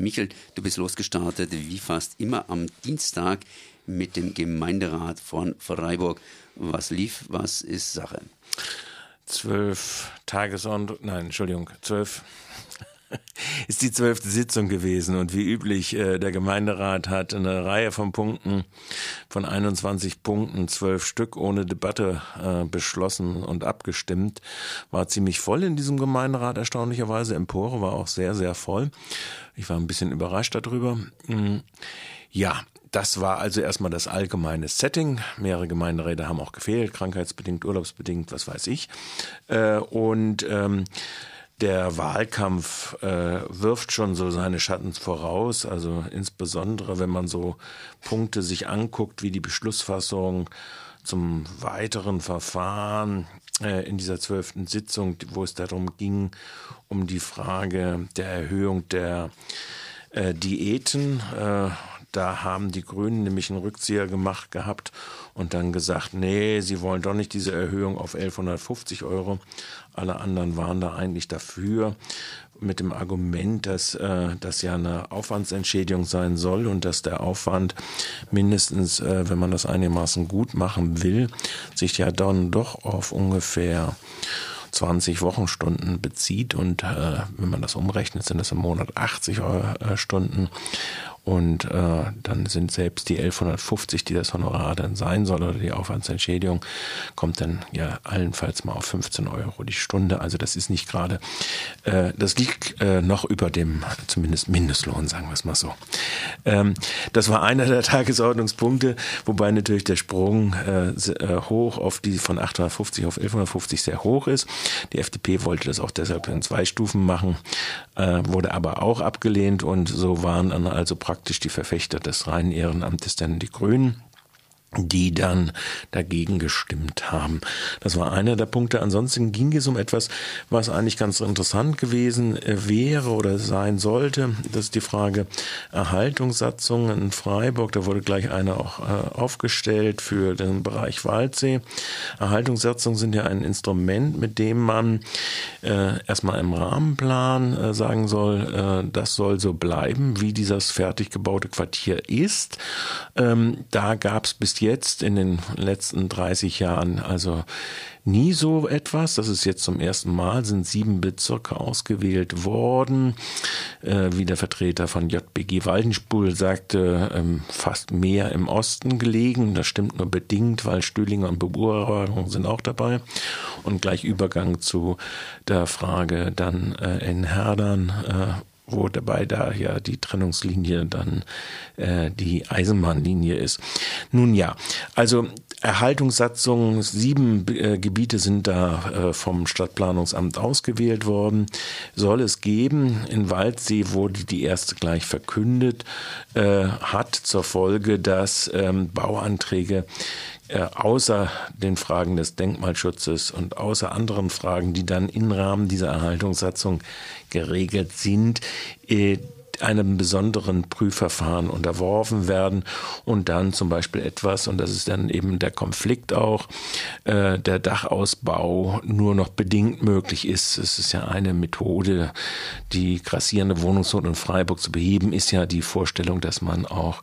Michel, du bist losgestartet, wie fast immer am Dienstag mit dem Gemeinderat von Freiburg. Was lief, was ist Sache? Zwölf Tagesordnung, nein, Entschuldigung, zwölf ist die zwölfte Sitzung gewesen und wie üblich, äh, der Gemeinderat hat eine Reihe von Punkten, von 21 Punkten, zwölf Stück ohne Debatte äh, beschlossen und abgestimmt. War ziemlich voll in diesem Gemeinderat, erstaunlicherweise. Empore war auch sehr, sehr voll. Ich war ein bisschen überrascht darüber. Mm, ja, das war also erstmal das allgemeine Setting. Mehrere Gemeinderäte haben auch gefehlt, krankheitsbedingt, urlaubsbedingt, was weiß ich. Äh, und ähm, der Wahlkampf äh, wirft schon so seine Schatten voraus, also insbesondere wenn man so Punkte sich anguckt, wie die Beschlussfassung zum weiteren Verfahren äh, in dieser zwölften Sitzung, wo es darum ging, um die Frage der Erhöhung der äh, Diäten. Da haben die Grünen nämlich einen Rückzieher gemacht gehabt und dann gesagt, nee, sie wollen doch nicht diese Erhöhung auf 1150 Euro. Alle anderen waren da eigentlich dafür mit dem Argument, dass äh, das ja eine Aufwandsentschädigung sein soll und dass der Aufwand mindestens, äh, wenn man das einigermaßen gut machen will, sich ja dann doch auf ungefähr 20 Wochenstunden bezieht und äh, wenn man das umrechnet, sind das im Monat 80 äh, Stunden und äh, dann sind selbst die 1150, die das Honorar dann sein soll oder die Aufwandsentschädigung, kommt dann ja allenfalls mal auf 15 Euro die Stunde. Also das ist nicht gerade, äh, das liegt äh, noch über dem zumindest Mindestlohn, sagen wir es mal so. Ähm, das war einer der Tagesordnungspunkte, wobei natürlich der Sprung äh, äh hoch auf die von 850 auf 1150 sehr hoch ist. Die FDP wollte das auch deshalb in zwei Stufen machen, äh, wurde aber auch abgelehnt und so waren dann also praktisch praktisch die Verfechter des reinen Ehrenamtes denn die Grünen die dann dagegen gestimmt haben. Das war einer der Punkte. Ansonsten ging es um etwas, was eigentlich ganz interessant gewesen äh, wäre oder sein sollte. Das ist die Frage Erhaltungssatzungen in Freiburg. Da wurde gleich eine auch äh, aufgestellt für den Bereich Waldsee. Erhaltungssatzungen sind ja ein Instrument, mit dem man äh, erstmal im Rahmenplan sagen soll, das soll so bleiben, wie dieses fertig gebaute Quartier ist. Ähm, da gab es bis jetzt in den letzten 30 Jahren also nie so etwas. Das ist jetzt zum ersten Mal, sind sieben Bezirke ausgewählt worden. Äh, wie der Vertreter von JBG Waldenspul sagte, ähm, fast mehr im Osten gelegen. Das stimmt nur bedingt, weil Stühlinger und Beurlaubung sind auch dabei. Und gleich Übergang zu der Frage dann äh, in Herdern äh, wo dabei da ja die Trennungslinie dann äh, die Eisenbahnlinie ist. Nun ja, also Erhaltungssatzung, sieben äh, Gebiete sind da äh, vom Stadtplanungsamt ausgewählt worden. Soll es geben. In Waldsee wurde die erste gleich verkündet, äh, hat zur Folge, dass ähm, Bauanträge außer den Fragen des Denkmalschutzes und außer anderen Fragen, die dann im Rahmen dieser Erhaltungssatzung geregelt sind, äh, einem besonderen Prüfverfahren unterworfen werden und dann zum Beispiel etwas, und das ist dann eben der Konflikt auch, äh, der Dachausbau nur noch bedingt möglich ist. Es ist ja eine Methode, die grassierende Wohnungsnot in Freiburg zu beheben, ist ja die Vorstellung, dass man auch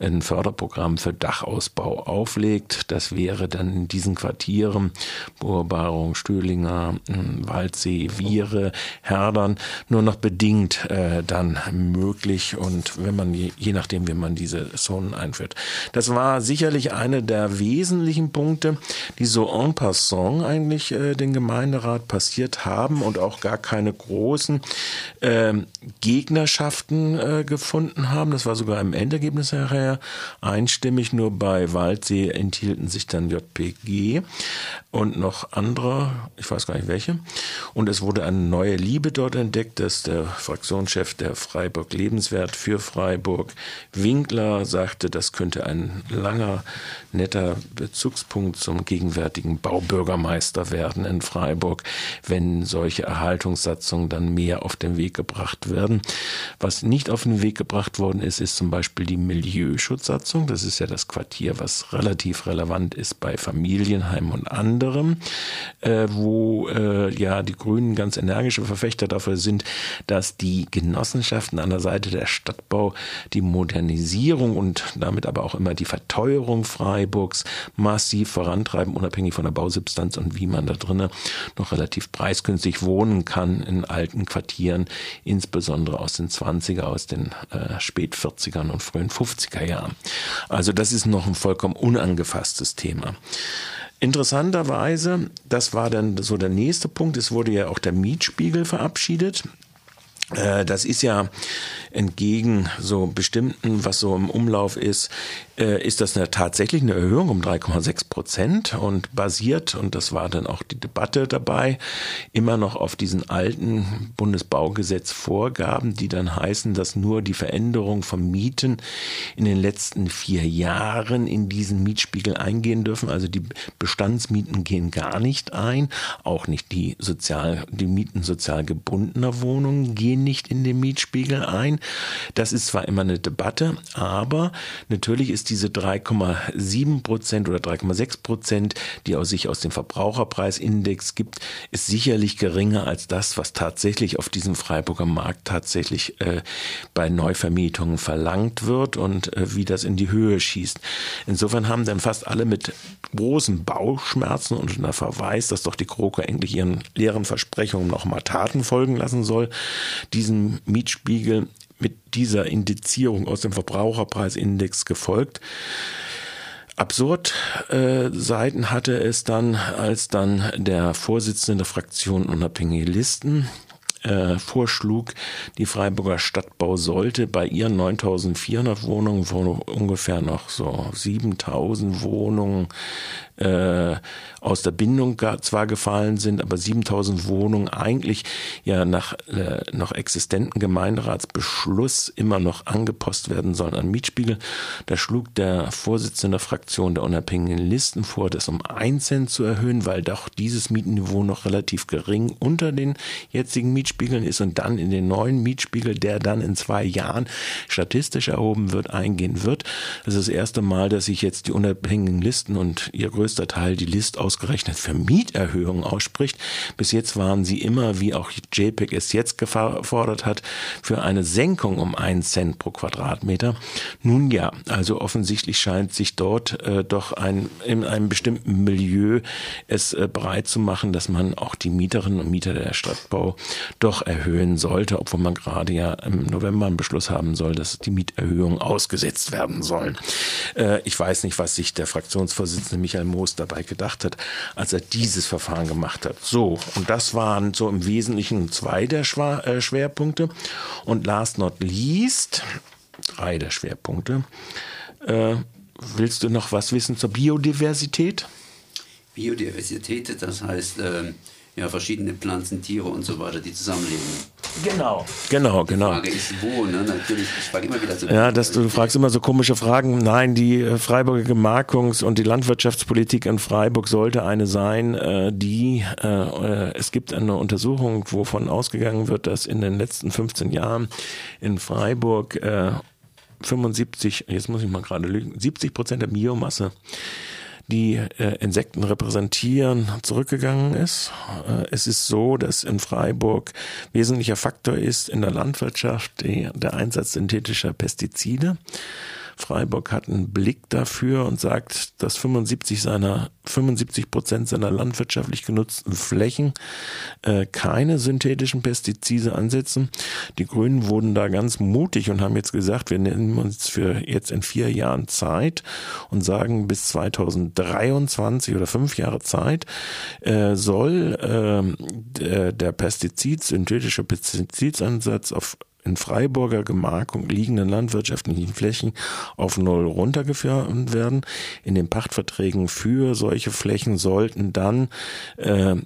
ein Förderprogramm für Dachausbau auflegt. Das wäre dann in diesen Quartieren, Bohrbarung, Stühlinger, Waldsee, Viere, Herdern, nur noch bedingt äh, dann möglich und wenn man je, nachdem, wie man diese Zonen einführt. Das war sicherlich eine der wesentlichen Punkte, die so en passant eigentlich äh, den Gemeinderat passiert haben und auch gar keine großen äh, Gegnerschaften äh, gefunden haben. Das war sogar im Endergebnis nachher einstimmig. Nur bei Waldsee enthielten sich dann JPG und noch andere, ich weiß gar nicht welche. Und es wurde eine neue Liebe dort entdeckt, dass der Fraktionschef der Freiburg Freiburg lebenswert für Freiburg. Winkler sagte, das könnte ein langer, netter Bezugspunkt zum gegenwärtigen Baubürgermeister werden in Freiburg, wenn solche Erhaltungssatzungen dann mehr auf den Weg gebracht werden. Was nicht auf den Weg gebracht worden ist, ist zum Beispiel die Milieuschutzsatzung. Das ist ja das Quartier, was relativ relevant ist bei Familienheim und anderem, äh, wo äh, ja die Grünen ganz energische Verfechter dafür sind, dass die Genossenschaften an der Seite der Stadtbau die Modernisierung und damit aber auch immer die Verteuerung Freiburgs massiv vorantreiben, unabhängig von der Bausubstanz und wie man da drinnen noch relativ preisgünstig wohnen kann in alten Quartieren, insbesondere aus den 20er, aus den äh, spät 40ern und frühen 50er Jahren. Also das ist noch ein vollkommen unangefasstes Thema. Interessanterweise, das war dann so der nächste Punkt, es wurde ja auch der Mietspiegel verabschiedet. Äh, das ist ja entgegen so bestimmten, was so im Umlauf ist, äh, ist das eine, tatsächlich eine Erhöhung um 3,6 Prozent und basiert, und das war dann auch die Debatte dabei, immer noch auf diesen alten Bundesbaugesetzvorgaben, die dann heißen, dass nur die Veränderung von Mieten in den letzten vier Jahren in diesen Mietspiegel eingehen dürfen. Also die Bestandsmieten gehen gar nicht ein, auch nicht die sozial, die Mieten sozial gebundener Wohnungen gehen nicht in den Mietspiegel ein. Das ist zwar immer eine Debatte, aber natürlich ist diese 3,7 Prozent oder 3,6 Prozent, die aus sich aus dem Verbraucherpreisindex gibt, ist sicherlich geringer als das, was tatsächlich auf diesem Freiburger Markt tatsächlich äh, bei Neuvermietungen verlangt wird und äh, wie das in die Höhe schießt. Insofern haben dann fast alle mit großen Bauchschmerzen und unter Verweis, dass doch die Kroko endlich ihren leeren Versprechungen nochmal Taten folgen lassen soll, diesen Mietspiegel mit dieser Indizierung aus dem Verbraucherpreisindex gefolgt. Absurd äh, Seiten hatte es dann, als dann der Vorsitzende der Fraktion Unabhängige Listen äh, vorschlug, die Freiburger Stadtbau sollte bei ihren 9400 Wohnungen, wo ungefähr noch so 7000 Wohnungen äh, aus der Bindung zwar gefallen sind, aber 7000 Wohnungen eigentlich ja nach äh, noch existenten Gemeinderatsbeschluss immer noch angepasst werden sollen an Mietspiegel. Da schlug der Vorsitzende der Fraktion der unabhängigen Listen vor, das um 1 Cent zu erhöhen, weil doch dieses Mietenniveau noch relativ gering unter den jetzigen Mietspiegeln ist und dann in den neuen Mietspiegel, der dann in zwei Jahren statistisch erhoben wird, eingehen wird. Das ist das erste Mal, dass sich jetzt die unabhängigen Listen und ihr größter Teil die List ausgerechnet für Mieterhöhungen ausspricht. Bis jetzt waren sie immer, wie auch JPEG es jetzt gefordert hat, für eine Senkung um einen Cent pro Quadratmeter. Nun ja, also offensichtlich scheint sich dort äh, doch ein, in einem bestimmten Milieu es äh, bereit zu machen, dass man auch die Mieterinnen und Mieter der Stadtbau doch erhöhen sollte, obwohl man gerade ja im November einen Beschluss haben soll, dass die Mieterhöhungen ausgesetzt werden sollen. Äh, ich weiß nicht, was sich der Fraktionsvorsitzende Michael Moos dabei gedacht hat, als er dieses Verfahren gemacht hat. So, und das waren so im Wesentlichen zwei der äh, Schwerpunkte. Und last not least, drei der Schwerpunkte. Äh, willst du noch was wissen zur Biodiversität? Biodiversität, das heißt, äh ja, verschiedene Pflanzen, Tiere und so weiter, die zusammenleben. Genau, genau, genau. Die Frage ist wo, ne? Natürlich, ich frage immer wieder so. Ja, dass du fragst immer so komische Fragen. Nein, die äh, Freiburger Gemarkungs- und die Landwirtschaftspolitik in Freiburg sollte eine sein, äh, die, äh, es gibt eine Untersuchung, wovon ausgegangen wird, dass in den letzten 15 Jahren in Freiburg 75, jetzt muss ich mal gerade lügen, 70 Prozent der Biomasse die äh, Insekten repräsentieren, zurückgegangen ist. Äh, es ist so, dass in Freiburg wesentlicher Faktor ist in der Landwirtschaft der Einsatz synthetischer Pestizide. Freiburg hat einen Blick dafür und sagt, dass 75 seiner 75 Prozent seiner landwirtschaftlich genutzten Flächen äh, keine synthetischen Pestizide ansetzen. Die Grünen wurden da ganz mutig und haben jetzt gesagt, wir nehmen uns für jetzt in vier Jahren Zeit und sagen, bis 2023 oder fünf Jahre Zeit äh, soll äh, der Pestizid, synthetische Pestizidansatz auf in Freiburger Gemarkung liegenden landwirtschaftlichen Flächen auf Null runtergeführt werden. In den Pachtverträgen für solche Flächen sollten dann äh,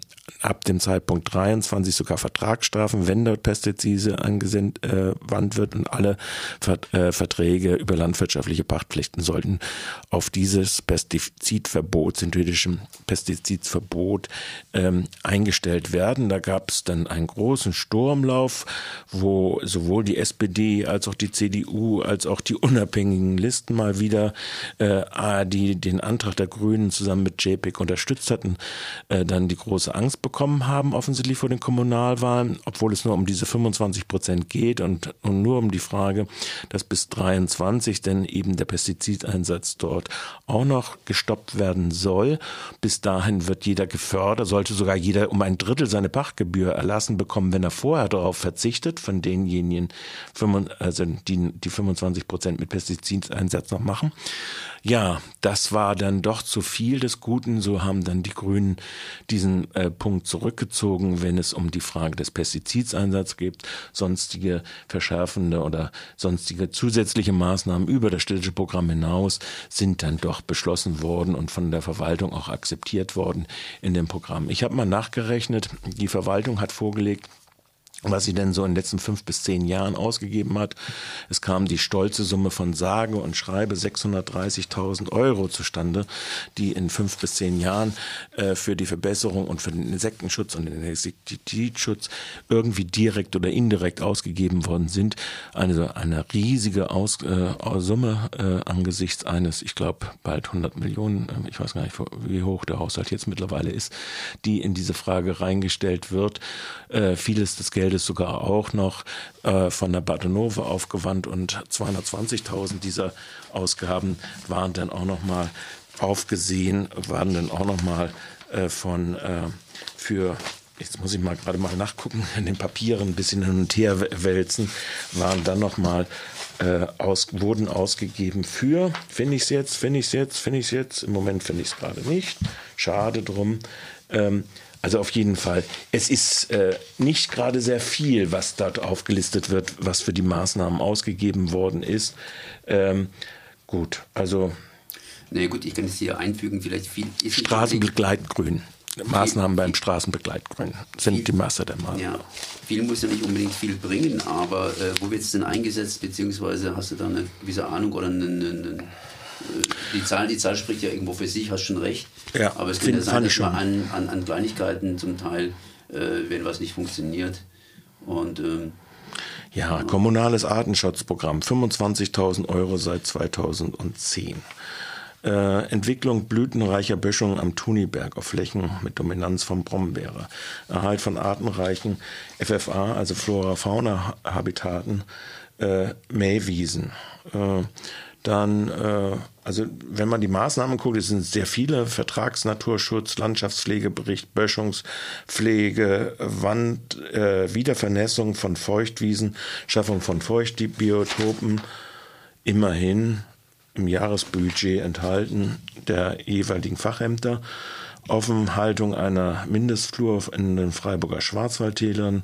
ab dem Zeitpunkt 23 sogar Vertragsstrafen, wenn dort Pestizide angewandt äh, wird und alle Vert, äh, Verträge über landwirtschaftliche Pachtpflichten sollten auf dieses Pestizidverbot, synthetischen Pestizidverbot ähm, eingestellt werden. Da gab es dann einen großen Sturmlauf, wo sowohl sowohl die SPD als auch die CDU als auch die unabhängigen Listen mal wieder äh, die den Antrag der Grünen zusammen mit JPEG unterstützt hatten, äh, dann die große Angst bekommen haben, offensichtlich vor den Kommunalwahlen, obwohl es nur um diese 25 Prozent geht und, und nur um die Frage, dass bis 23 denn eben der Pestizideinsatz dort auch noch gestoppt werden soll. Bis dahin wird jeder gefördert, sollte sogar jeder um ein Drittel seine Pachtgebühr erlassen bekommen, wenn er vorher darauf verzichtet, von denjenigen, also die, die 25 Prozent mit Pestizideinsatz noch machen. Ja, das war dann doch zu viel des Guten. So haben dann die Grünen diesen äh, Punkt zurückgezogen, wenn es um die Frage des Pestizideinsatzes geht. Sonstige verschärfende oder sonstige zusätzliche Maßnahmen über das städtische Programm hinaus sind dann doch beschlossen worden und von der Verwaltung auch akzeptiert worden in dem Programm. Ich habe mal nachgerechnet, die Verwaltung hat vorgelegt, was sie denn so in den letzten fünf bis zehn Jahren ausgegeben hat. Es kam die stolze Summe von sage und schreibe 630.000 Euro zustande, die in fünf bis zehn Jahren äh, für die Verbesserung und für den Insektenschutz und den Insektizidschutz irgendwie direkt oder indirekt ausgegeben worden sind. Also eine riesige Aus, äh, Summe äh, angesichts eines, ich glaube, bald 100 Millionen, äh, ich weiß gar nicht, wie hoch der Haushalt jetzt mittlerweile ist, die in diese Frage reingestellt wird. Äh, vieles des Geldes Geldes sogar auch noch äh, von der Badenove aufgewandt und 220.000 dieser Ausgaben waren dann auch noch mal aufgesehen, waren dann auch noch mal äh, von äh, für jetzt muss ich mal gerade mal nachgucken, in den Papieren ein bisschen hin und her wälzen, waren dann nochmal äh, aus, wurden ausgegeben für, finde ich es jetzt, finde ich es jetzt, finde ich es jetzt, im Moment finde ich es gerade nicht, schade drum, ähm, also auf jeden Fall. Es ist äh, nicht gerade sehr viel, was dort aufgelistet wird, was für die Maßnahmen ausgegeben worden ist. Ähm, gut, also. Nee, gut, ich kann es hier einfügen, vielleicht viel. Straßenbegleitgrün. Maßnahmen beim Straßenbegleitgrün sind viel, die Masse der Maßnahmen. Ja, viel muss ja nicht unbedingt viel bringen, aber äh, wo wird es denn eingesetzt, beziehungsweise hast du da eine gewisse Ahnung oder eine, eine, eine die Zahl, die Zahl spricht ja irgendwo für sich, hast schon recht. Ja, Aber es kann ja sein, dass man an, an, an, Kleinigkeiten zum Teil, äh, wenn was nicht funktioniert. Und ähm, ja, kommunales Artenschutzprogramm, 25.000 Euro seit 2010. Äh, Entwicklung blütenreicher Böschungen am Thuniberg auf Flächen mit Dominanz von Brombeere. Erhalt von artenreichen FFA, also Flora-Fauna-Habitaten, äh, Mähwiesen. Äh, dann, äh, also wenn man die Maßnahmen guckt, es sind sehr viele, Vertragsnaturschutz, Landschaftspflegebericht, Böschungspflege, Wand, äh, Wiedervernässung von Feuchtwiesen, Schaffung von Feuchtbiotopen, immerhin im Jahresbudget enthalten der jeweiligen Fachämter. Offenhaltung einer Mindestflur in den Freiburger Schwarzwaldtälern.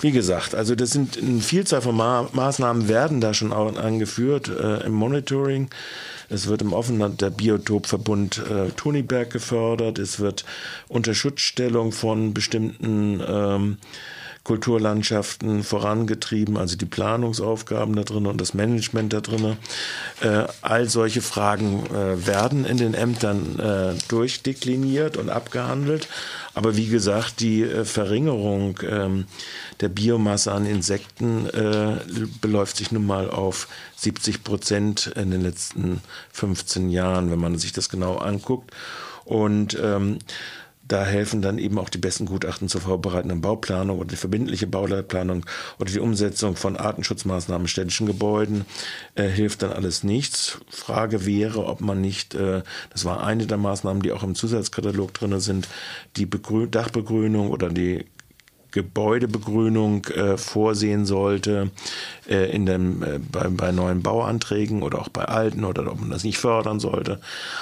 Wie gesagt, also das sind eine Vielzahl von Ma Maßnahmen werden da schon angeführt äh, im Monitoring. Es wird im Offenland der Biotopverbund äh, Tuniberg gefördert. Es wird unter Schutzstellung von bestimmten ähm, Kulturlandschaften vorangetrieben, also die Planungsaufgaben da drin und das Management da drin. Äh, all solche Fragen äh, werden in den Ämtern äh, durchdekliniert und abgehandelt. Aber wie gesagt, die äh, Verringerung ähm, der Biomasse an Insekten äh, beläuft sich nun mal auf 70 Prozent in den letzten 15 Jahren, wenn man sich das genau anguckt. Und ähm, da helfen dann eben auch die besten Gutachten zur vorbereitenden Bauplanung oder die verbindliche Bauleitplanung oder die Umsetzung von Artenschutzmaßnahmen in städtischen Gebäuden. Äh, hilft dann alles nichts. Frage wäre, ob man nicht, äh, das war eine der Maßnahmen, die auch im Zusatzkatalog drin sind, die Begrün Dachbegrünung oder die Gebäudebegrünung äh, vorsehen sollte äh, in dem, äh, bei, bei neuen Bauanträgen oder auch bei alten oder ob man das nicht fördern sollte.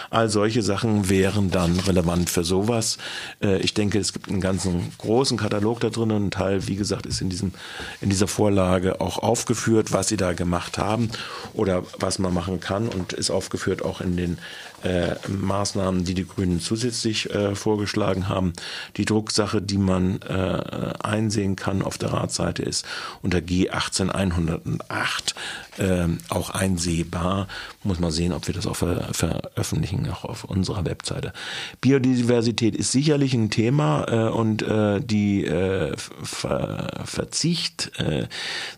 All solche Sachen wären dann relevant für sowas. Äh, ich denke, es gibt einen ganzen großen Katalog da drin und ein Teil, wie gesagt, ist in, diesem, in dieser Vorlage auch aufgeführt, was sie da gemacht haben oder was man machen kann und ist aufgeführt auch in den äh, Maßnahmen, die die Grünen zusätzlich äh, vorgeschlagen haben. Die Drucksache, die man äh, einsehen kann auf der Ratseite, ist unter G18108 äh, auch einsehbar. Muss man sehen, ob wir das auch ver veröffentlichen, auch auf unserer Webseite. Biodiversität ist sicherlich ein Thema äh, und äh, die äh, Ver Verzicht, äh,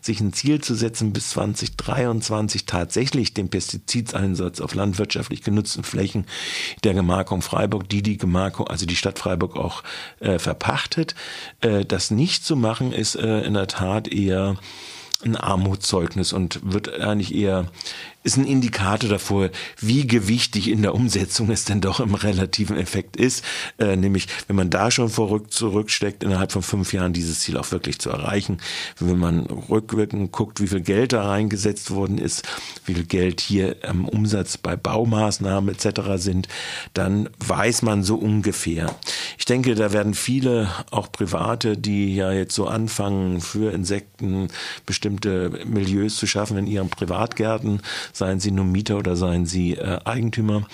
sich ein Ziel zu setzen, bis 2023 tatsächlich den Pestizideinsatz auf landwirtschaftlich genutzten Flächen der Gemarkung Freiburg, die die Gemarkung, also die Stadt Freiburg auch äh, verpachtet. Äh, das nicht zu machen, ist äh, in der Tat eher ein Armutszeugnis und wird eigentlich eher ist ein Indikator davor, wie gewichtig in der Umsetzung es denn doch im relativen Effekt ist. Äh, nämlich, wenn man da schon vorrück zurücksteckt, innerhalb von fünf Jahren dieses Ziel auch wirklich zu erreichen. Wenn man rückwirkend guckt, wie viel Geld da reingesetzt worden ist, wie viel Geld hier am Umsatz bei Baumaßnahmen etc. sind, dann weiß man so ungefähr. Ich denke, da werden viele, auch Private, die ja jetzt so anfangen, für Insekten bestimmte Milieus zu schaffen in ihren Privatgärten, seien sie nun Mieter oder seien sie äh, Eigentümer,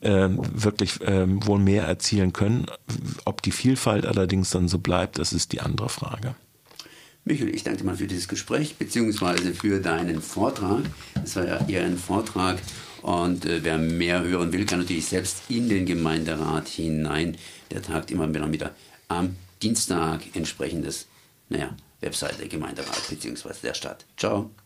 äh, wirklich äh, wohl mehr erzielen können. Ob die Vielfalt allerdings dann so bleibt, das ist die andere Frage. Michael, ich danke mal für dieses Gespräch beziehungsweise für deinen Vortrag. Das war ja eher ein Vortrag und äh, wer mehr hören will, kann natürlich selbst in den Gemeinderat hinein. Der tagt immer wieder am Dienstag entsprechendes, naja, Webseite Gemeinderat beziehungsweise der Stadt. Ciao.